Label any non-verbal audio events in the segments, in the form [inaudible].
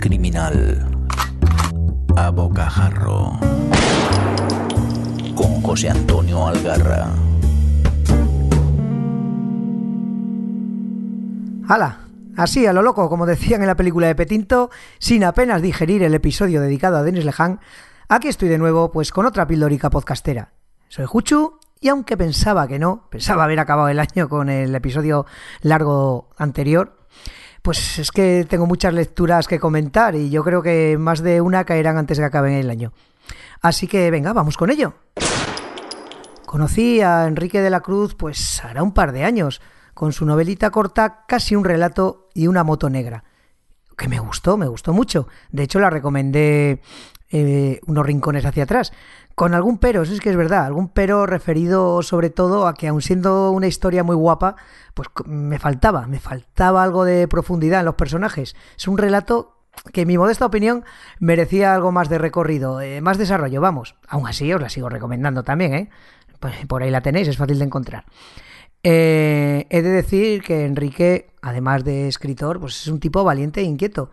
criminal a bocajarro con José Antonio Algarra. ¡Hala! Así, a lo loco, como decían en la película de Petinto, sin apenas digerir el episodio dedicado a Denis Leján, aquí estoy de nuevo, pues con otra pildorica podcastera. Soy Juchu, y aunque pensaba que no, pensaba haber acabado el año con el episodio largo anterior, pues es que tengo muchas lecturas que comentar y yo creo que más de una caerán antes de que acabe el año. Así que venga, vamos con ello. Conocí a Enrique de la Cruz pues hará un par de años, con su novelita corta Casi un relato y una moto negra, que me gustó, me gustó mucho. De hecho la recomendé eh, unos rincones hacia atrás. Con algún pero, eso es que es verdad, algún pero referido sobre todo a que aun siendo una historia muy guapa, pues me faltaba, me faltaba algo de profundidad en los personajes. Es un relato que en mi modesta opinión merecía algo más de recorrido, eh, más desarrollo, vamos. Aún así os la sigo recomendando también, ¿eh? Pues por ahí la tenéis, es fácil de encontrar. Eh, he de decir que Enrique, además de escritor, pues es un tipo valiente e inquieto,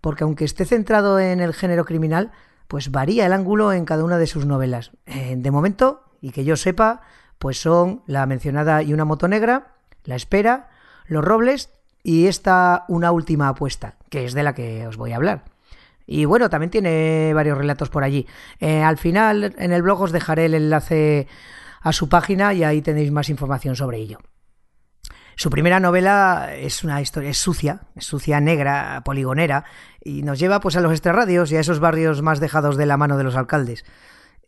porque aunque esté centrado en el género criminal, pues varía el ángulo en cada una de sus novelas. Eh, de momento, y que yo sepa, pues son la mencionada y una moto negra, La espera, Los robles y esta una última apuesta, que es de la que os voy a hablar. Y bueno, también tiene varios relatos por allí. Eh, al final, en el blog os dejaré el enlace a su página y ahí tenéis más información sobre ello. Su primera novela es una historia, es sucia, es sucia, negra, poligonera, y nos lleva pues a los extrarradios y a esos barrios más dejados de la mano de los alcaldes.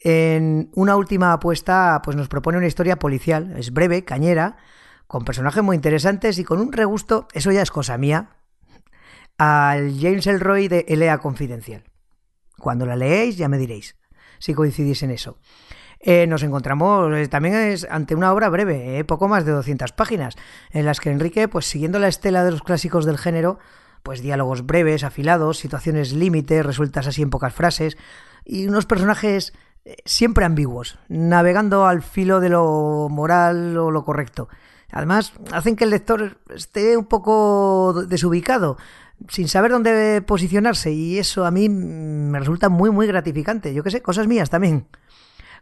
En una última apuesta, pues nos propone una historia policial, es breve, cañera, con personajes muy interesantes y con un regusto, eso ya es cosa mía, al James Elroy de Elea Confidencial. Cuando la leéis ya me diréis si coincidís en eso. Eh, nos encontramos eh, también ante una obra breve, eh, poco más de 200 páginas, en las que Enrique, pues siguiendo la estela de los clásicos del género, pues diálogos breves, afilados, situaciones límite, resueltas así en pocas frases, y unos personajes siempre ambiguos, navegando al filo de lo moral o lo correcto. Además, hacen que el lector esté un poco desubicado, sin saber dónde posicionarse, y eso a mí me resulta muy, muy gratificante. Yo qué sé, cosas mías también.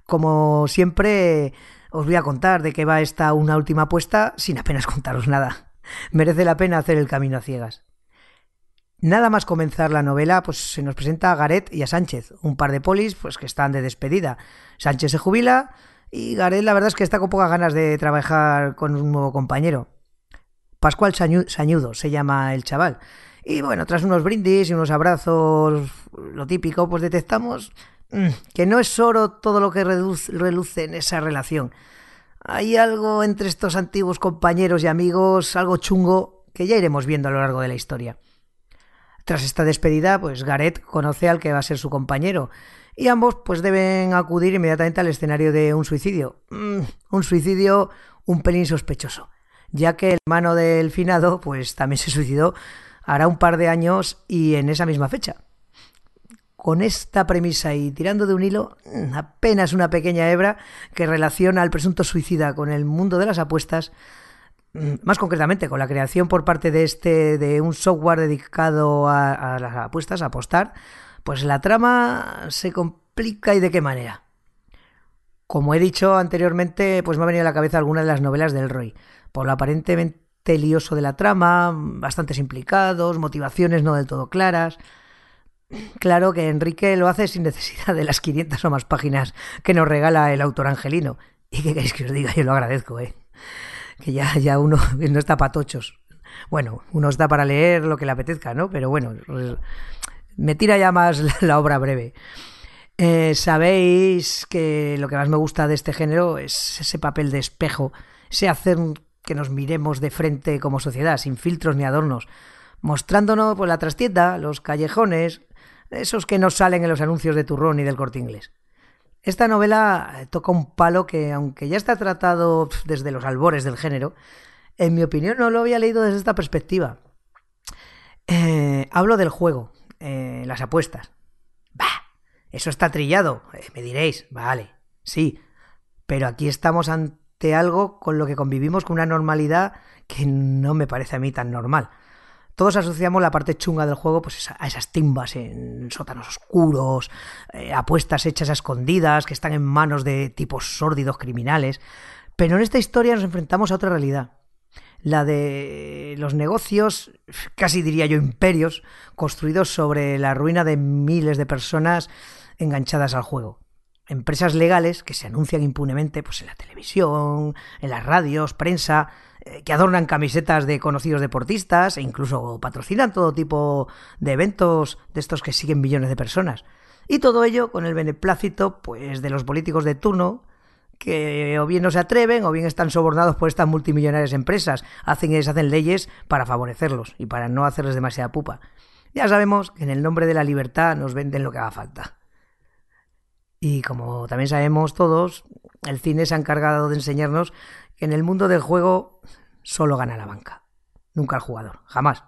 Como siempre, os voy a contar de qué va esta una última apuesta sin apenas contaros nada. [laughs] Merece la pena hacer el camino a ciegas. Nada más comenzar la novela, pues se nos presenta a Garet y a Sánchez, un par de polis pues que están de despedida. Sánchez se jubila y Garet la verdad es que está con pocas ganas de trabajar con un nuevo compañero. Pascual Sañudo se llama el chaval. Y bueno, tras unos brindis y unos abrazos, lo típico, pues detectamos Mm, que no es oro todo lo que reluce en esa relación. Hay algo entre estos antiguos compañeros y amigos, algo chungo, que ya iremos viendo a lo largo de la historia. Tras esta despedida, pues Gareth conoce al que va a ser su compañero, y ambos pues deben acudir inmediatamente al escenario de un suicidio. Mm, un suicidio un pelín sospechoso, ya que el hermano del finado pues también se suicidó hará un par de años y en esa misma fecha con esta premisa y tirando de un hilo, apenas una pequeña hebra que relaciona al presunto suicida con el mundo de las apuestas, mm, más concretamente con la creación por parte de este de un software dedicado a, las apuestas, a apostar, pues la trama se complica y de qué manera. Como he dicho anteriormente, pues me ha venido a la cabeza alguna de las novelas del Roy, por lo aparentemente lioso de la trama, bastantes implicados, motivaciones no del todo claras. Claro que Enrique lo hace sin necesidad de las 500 o más páginas que nos regala el autor angelino. ¿Y qué queréis que os diga? Yo lo agradezco, ¿eh? Que ya, ya uno [laughs] no está patochos. Bueno, uno está para leer lo que le apetezca, ¿no? Pero bueno, me tira ya más [laughs] la, obra breve. Eh, Sabéis que lo que más me gusta de este género es ese papel de espejo, ese hacer que nos miremos de frente como sociedad, sin filtros ni adornos, mostrándonos pues, la trastienda, los callejones, esos que no salen en los anuncios de turrón y del corte inglés. Esta novela eh, toca un palo que, aunque ya está tratado desde los albores del género, en mi opinión no lo había leído desde esta perspectiva. Eh, hablo del juego, eh, las apuestas. Bah, eso está trillado, me diréis, vale, sí, pero aquí estamos ante algo con lo que convivimos con una normalidad que no me parece a mí tan normal. Todos asociamos la parte chunga del juego pues, a esas timbas en sótanos oscuros, eh, apuestas hechas a escondidas que están en manos de tipos sórdidos criminales. Pero en esta historia nos enfrentamos a otra realidad. La de los negocios, casi diría yo imperios, construidos sobre la ruina de miles de personas enganchadas al juego. Empresas legales que se anuncian impunemente pues, en la televisión, en las radios, prensa, eh, que adornan camisetas de conocidos deportistas e incluso patrocinan todo tipo de eventos de estos que siguen millones de personas. Y todo ello con el beneplácito pues, de los políticos de turno, que o bien no se atreven o bien están sobornados por estas multimillonarias empresas, hacen y deshacen leyes para favorecerlos y para no hacerles demasiada pupa. Ya sabemos que en el nombre de la libertad nos venden lo que haga falta. Y como también sabemos todos, el cine se ha encargado de enseñarnos que en el mundo del juego solo gana la banca, nunca el jugador, jamás.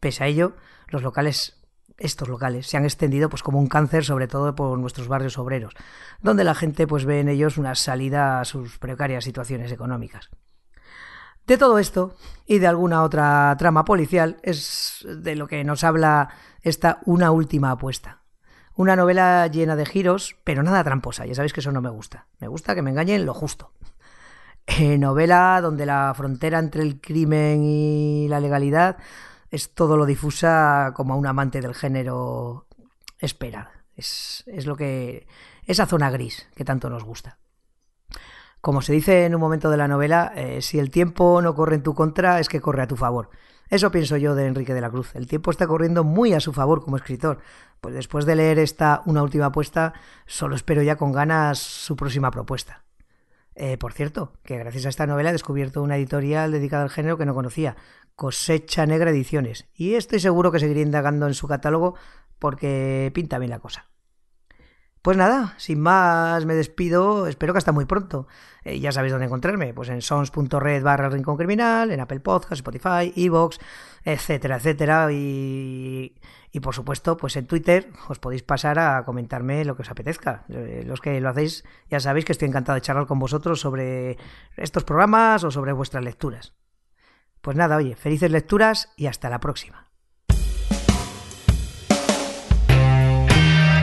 Pese a ello, los locales, estos locales, se han extendido pues como un cáncer, sobre todo por nuestros barrios obreros, donde la gente pues ve en ellos una salida a sus precarias situaciones económicas. De todo esto y de alguna otra trama policial es de lo que nos habla esta una última apuesta. Una novela llena de giros, pero nada tramposa, ya sabéis que eso no me gusta. Me gusta que me engañen lo justo. Eh, novela donde la frontera entre el crimen y la legalidad es todo lo difusa como un amante del género espera. Es, es lo que. esa zona gris que tanto nos gusta. Como se dice en un momento de la novela, eh, si el tiempo no corre en tu contra, es que corre a tu favor. Eso pienso yo de Enrique de la Cruz. El tiempo está corriendo muy a su favor como escritor. Pues después de leer esta una última apuesta, solo espero ya con ganas su próxima propuesta. Eh, por cierto, que gracias a esta novela he descubierto una editorial dedicada al género que no conocía, Cosecha Negra Ediciones, y estoy seguro que seguiré indagando en su catálogo porque pinta bien la cosa. Pues nada, sin más me despido, espero que hasta muy pronto. Eh, ya sabéis dónde encontrarme, pues en sons.red barra Rincón Criminal, en Apple Podcasts, Spotify, Evox, etcétera, etcétera. Y, y, por supuesto, pues en Twitter os podéis pasar a comentarme lo que os apetezca. Eh, los que lo hacéis ya sabéis que estoy encantado de charlar con vosotros sobre estos programas o sobre vuestras lecturas. Pues nada, oye, felices lecturas y hasta la próxima.